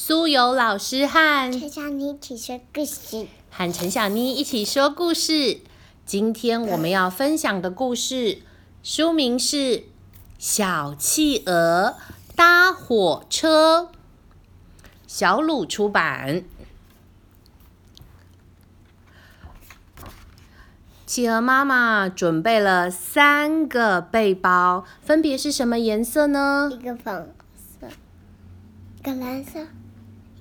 苏有老师和陈小妮一起说故事。和陈小妮一起说故事。今天我们要分享的故事书名是《小企鹅搭火车》，小鲁出版。企鹅妈妈准备了三个背包，分别是什么颜色呢？一个粉色，一个蓝色，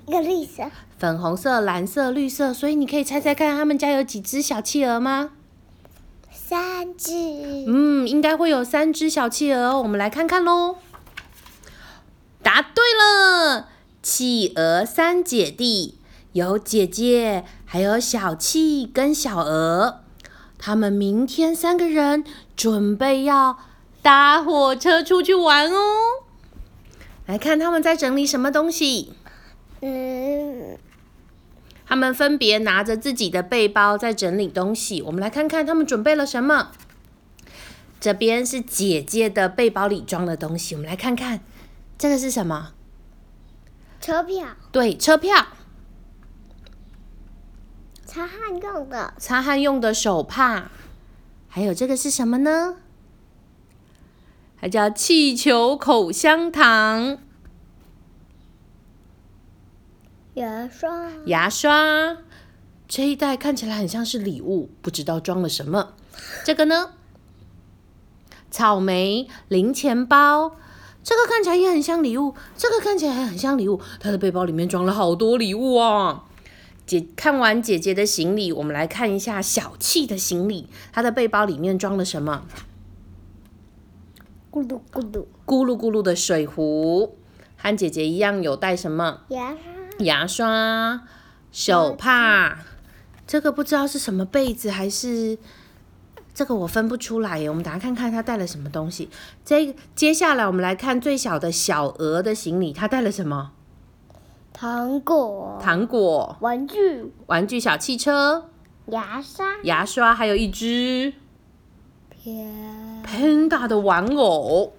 一个绿色。粉红色、蓝色、绿色，所以你可以猜猜看，他们家有几只小企鹅吗？三只。嗯，应该会有三只小企鹅，我们来看看喽。答对了，企鹅三姐弟有姐姐，还有小企跟小鹅，他们明天三个人准备要搭火车出去玩哦。来看他们在整理什么东西。嗯，他们分别拿着自己的背包在整理东西。我们来看看他们准备了什么。这边是姐姐的背包里装的东西，我们来看看，这个是什么？车票，对，车票，擦汗用的。擦汗用的手帕，还有这个是什么呢？它叫气球口香糖、牙刷，牙刷。这一袋看起来很像是礼物，不知道装了什么。这个呢？草莓零钱包，这个看起来也很像礼物，这个看起来也很像礼物。他的背包里面装了好多礼物哦！姐看完姐姐的行李，我们来看一下小气的行李，他的背包里面装了什么？咕噜咕噜，咕噜咕噜的水壶，和姐姐一样有带什么？牙刷，牙刷、手帕，这个不知道是什么被子还是这个我分不出来耶。我们打开看看他带了什么东西。这接下来我们来看最小的小鹅的行李，他带了什么？糖果，糖果、玩具，玩具小汽车、牙刷，牙刷，还有一只偏 Panda 的玩偶。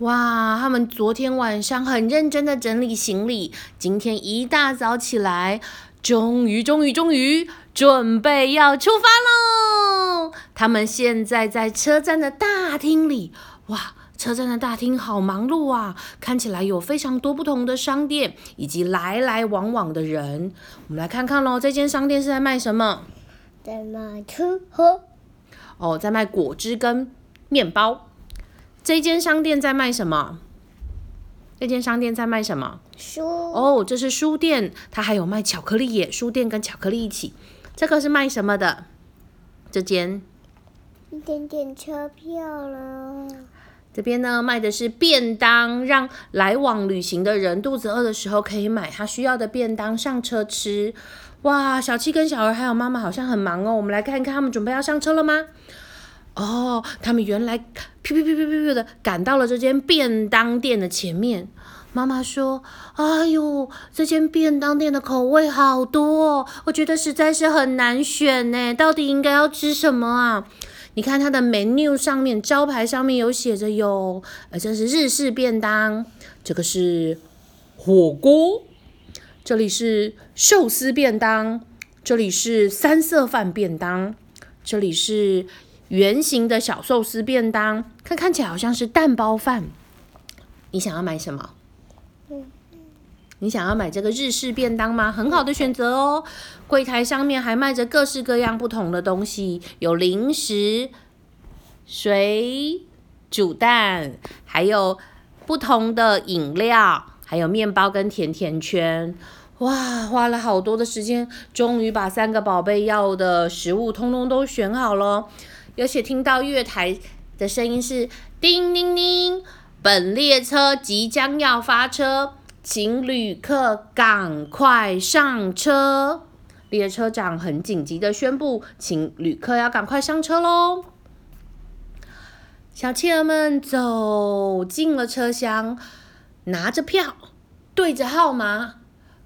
哇，他们昨天晚上很认真的整理行李，今天一大早起来，终于，终于，终于准备要出发喽！他们现在在车站的大厅里，哇，车站的大厅好忙碌啊！看起来有非常多不同的商店，以及来来往往的人。我们来看看喽，这间商店是在卖什么？在卖吃喝，哦，在卖果汁跟面包。这间商店在卖什么？这间商店在卖什么？书，哦，这是书店，它还有卖巧克力耶。书店跟巧克力一起。这个是卖什么的？这间一点点车票了。这边呢卖的是便当，让来往旅行的人肚子饿的时候可以买他需要的便当上车吃。哇，小七跟小儿还有妈妈好像很忙哦。我们来看一看，他们准备要上车了吗？哦，他们原来噗噗噗噗噗噗的赶到了这间便当店的前面。妈妈说：“哎呦，这间便当店的口味好多哦，我觉得实在是很难选呢。到底应该要吃什么啊？你看它的 menu 上面招牌上面有写着有，呃，这是日式便当，这个是火锅，这里是寿司便当，这里是三色饭便当，这里是圆形的小寿司便当，看看起来好像是蛋包饭。你想要买什么？你想要买这个日式便当吗？很好的选择哦。柜台上面还卖着各式各样不同的东西，有零食、水煮蛋，还有不同的饮料，还有面包跟甜甜圈。哇，花了好多的时间，终于把三个宝贝要的食物通通都选好了。而且听到月台的声音是叮叮叮，本列车即将要发车。请旅客赶快上车！列车长很紧急的宣布，请旅客要赶快上车喽！小企鹅们走进了车厢，拿着票，对着号码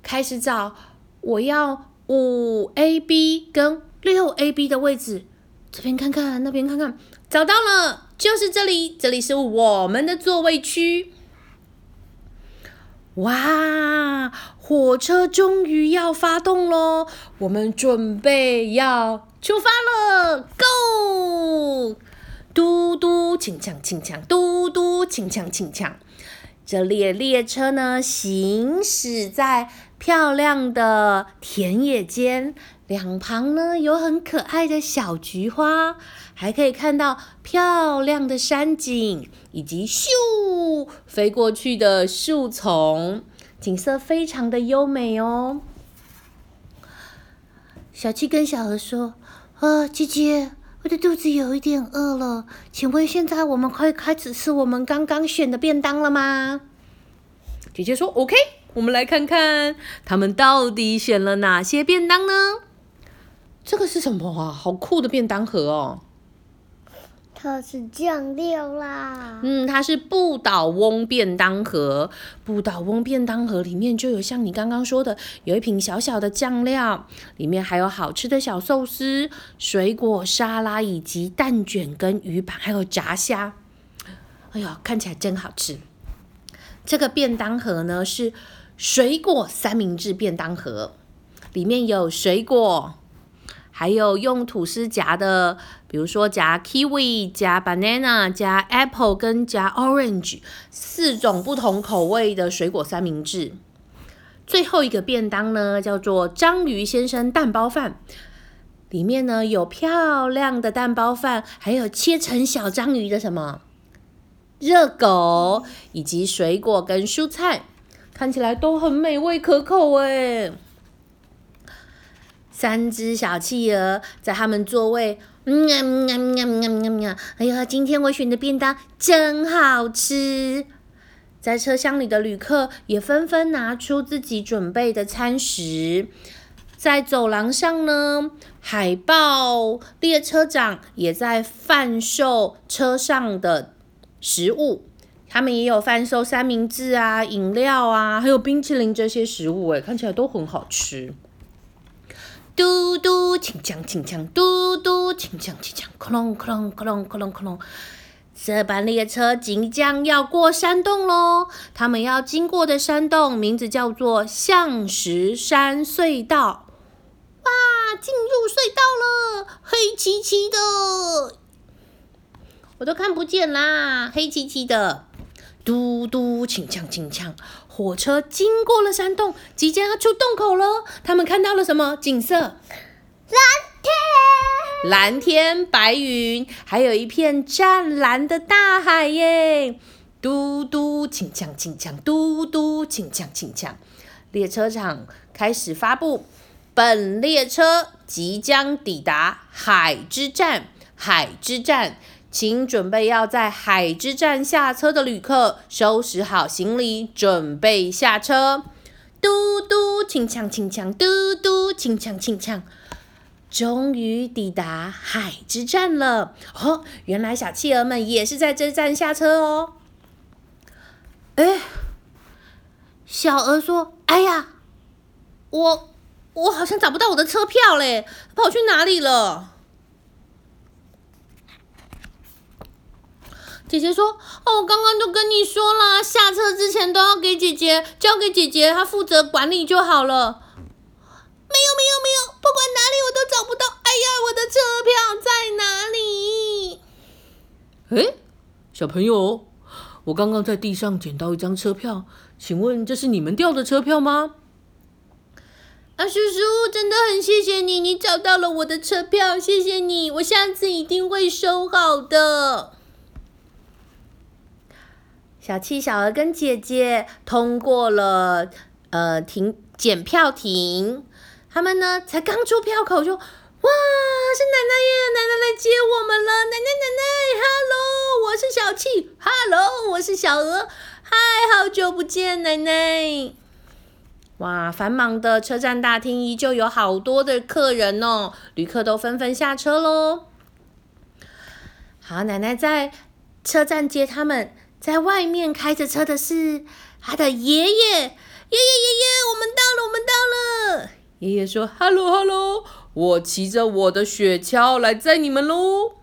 开始找。我要五 A B 跟六 A B 的位置，这边看看，那边看看，找到了，就是这里，这里是我们的座位区。哇，火车终于要发动喽！我们准备要出发了，Go！嘟嘟，轻锵轻锵，嘟嘟，轻锵轻锵。这列列车呢，行驶在漂亮的田野间，两旁呢有很可爱的小菊花，还可以看到漂亮的山景，以及咻飞过去的树丛，景色非常的优美哦。小七跟小何说：“啊，姐姐。”我的肚子有一点饿了，请问现在我们可以开始吃我们刚刚选的便当了吗？姐姐说：“OK，我们来看看他们到底选了哪些便当呢？这个是什么啊？好酷的便当盒哦！”它是酱料啦。嗯，它是不倒翁便当盒。不倒翁便当盒里面就有像你刚刚说的，有一瓶小小的酱料，里面还有好吃的小寿司、水果沙拉以及蛋卷跟鱼板，还有炸虾。哎呦，看起来真好吃！这个便当盒呢是水果三明治便当盒，里面有水果。还有用吐司夹的，比如说夹 kiwi、夹 banana、夹 apple 跟夹 orange 四种不同口味的水果三明治。最后一个便当呢，叫做章鱼先生蛋包饭，里面呢有漂亮的蛋包饭，还有切成小章鱼的什么热狗，以及水果跟蔬菜，看起来都很美味可口哎。三只小企鹅在他们座位，嗯呀嗯呀嗯呀嗯呀哎呀，今天我选的便当真好吃。在车厢里的旅客也纷纷拿出自己准备的餐食。在走廊上呢，海豹列车长也在贩售车上的食物。他们也有贩售三明治啊、饮料啊，还有冰淇淋这些食物，哎，看起来都很好吃。嘟嘟，轻锵轻锵，嘟嘟，轻锵轻锵，克隆克隆克隆克隆克隆。这班列车即将要过山洞喽！他们要经过的山洞名字叫做象石山隧道。哇，进入隧道了，黑漆漆的，我都看不见啦，黑漆漆的。嘟嘟，请锵请锵。火车经过了山洞，即将要出洞口了。他们看到了什么景色？蓝天，蓝天白云，还有一片湛蓝的大海耶！嘟嘟，请锵请锵，嘟嘟，请锵请锵。列车长开始发布：本列车即将抵达海之站，海之站。请准备要在海之站下车的旅客收拾好行李，准备下车。嘟嘟，轻锵轻锵，嘟嘟，轻锵轻锵。终于抵达海之站了。哦，原来小企鹅们也是在这站下车哦。哎，小鹅说：“哎呀，我我好像找不到我的车票嘞，跑去哪里了？”姐姐说：“哦，我刚刚就跟你说了，下车之前都要给姐姐交给姐姐，她负责管理就好了。”没有没有没有，不管哪里我都找不到。哎呀，我的车票在哪里？哎，小朋友，我刚刚在地上捡到一张车票，请问这是你们掉的车票吗？啊，叔叔，真的很谢谢你，你找到了我的车票，谢谢你，我下次一定会收好的。小七、小鹅跟姐姐通过了，呃，停检票亭。他们呢，才刚出票口就，哇，是奶奶耶！奶奶来接我们了。奶奶，奶奶，Hello，我是小七，Hello，我是小鹅，嗨，好久不见，奶奶。哇，繁忙的车站大厅依旧有好多的客人哦，旅客都纷纷下车喽。好，奶奶在车站接他们。在外面开着车的是他的爷爷，爷爷爷爷，我们到了，我们到了。爷爷说：“Hello Hello，我骑着我的雪橇来载你们喽。”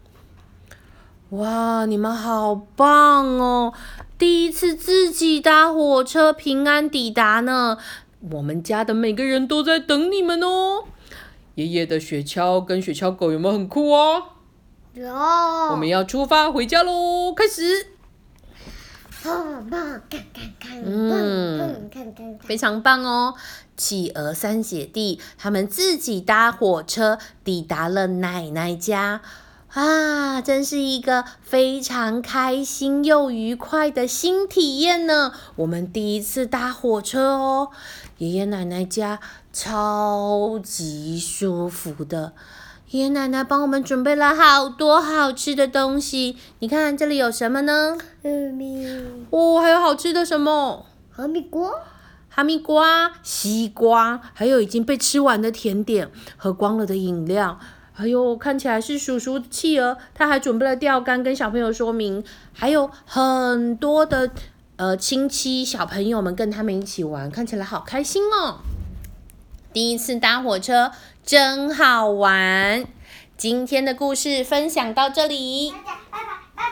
哇，你们好棒哦！第一次自己搭火车平安抵达呢。我们家的每个人都在等你们哦。爷爷的雪橇跟雪橇狗有没有很酷哦？有。我们要出发回家喽，开始。非常棒哦！企鹅三姐弟他们自己搭火车抵达了奶奶家，啊，真是一个非常开心又愉快的新体验呢！我们第一次搭火车哦，爷爷奶奶家超级舒服的。爷爷奶奶帮我们准备了好多好吃的东西，你看这里有什么呢？哈密。哦，还有好吃的什么？哈密瓜。哈密瓜、西瓜，还有已经被吃完的甜点，喝光了的饮料。还有看起来是叔叔企鹅，他还准备了钓竿跟小朋友说明，还有很多的呃亲戚小朋友们跟他们一起玩，看起来好开心哦。第一次搭火车。真好玩！今天的故事分享到这里，拜拜拜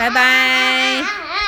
拜拜拜拜。